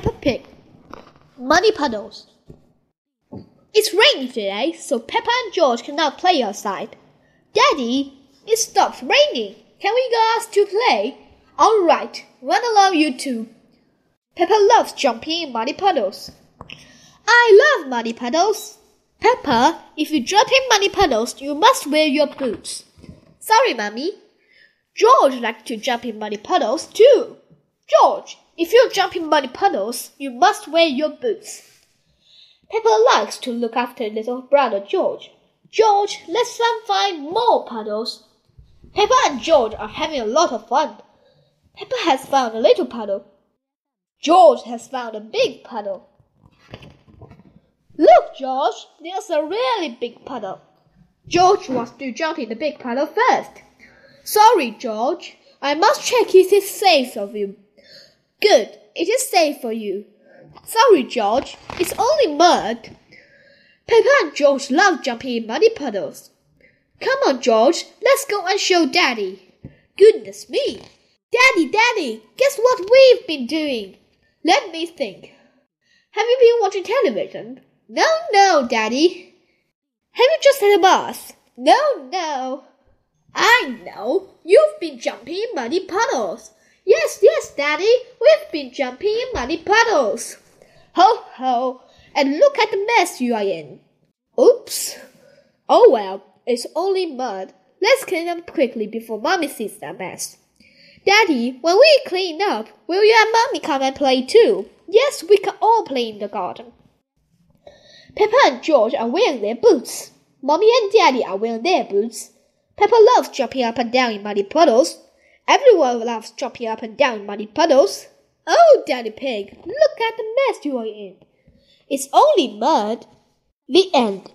Peppa Pig. Muddy puddles. It's raining today, so Peppa and George cannot play outside. Daddy, it stopped raining. Can we go out to play? All right, run along, you two. Peppa loves jumping in muddy puddles. I love muddy puddles. Peppa, if you jump in muddy puddles, you must wear your boots. Sorry, Mummy. George likes to jump in muddy puddles too. George, if you jump in muddy puddles, you must wear your boots. Peppa likes to look after little brother George. George, let's find more puddles. Peppa and George are having a lot of fun. Peppa has found a little puddle. George has found a big puddle. Look, George, there's a really big puddle. George wants to jump in the big puddle first. Sorry, George. I must check if it's safe of you. Good, it is safe for you. Sorry, George. It's only mud. Peppa and George love jumping in muddy puddles. Come on, George. Let's go and show Daddy. Goodness me. Daddy, Daddy, guess what we've been doing? Let me think. Have you been watching television? No, no, Daddy. Have you just had a bath? No, no. I know. You've been jumping in muddy puddles. Yes, yes, Daddy. We've been jumping in muddy puddles. Ho, ho. And look at the mess you are in. Oops. Oh well, it's only mud. Let's clean up quickly before Mommy sees that mess. Daddy, when we clean up, will you and Mommy come and play too? Yes, we can all play in the garden. Peppa and George are wearing their boots. Mommy and Daddy are wearing their boots. Peppa loves jumping up and down in muddy puddles. Everyone loves jumping up and down muddy puddles. Oh, Daddy Pig, look at the mess you are in. It's only mud. The end.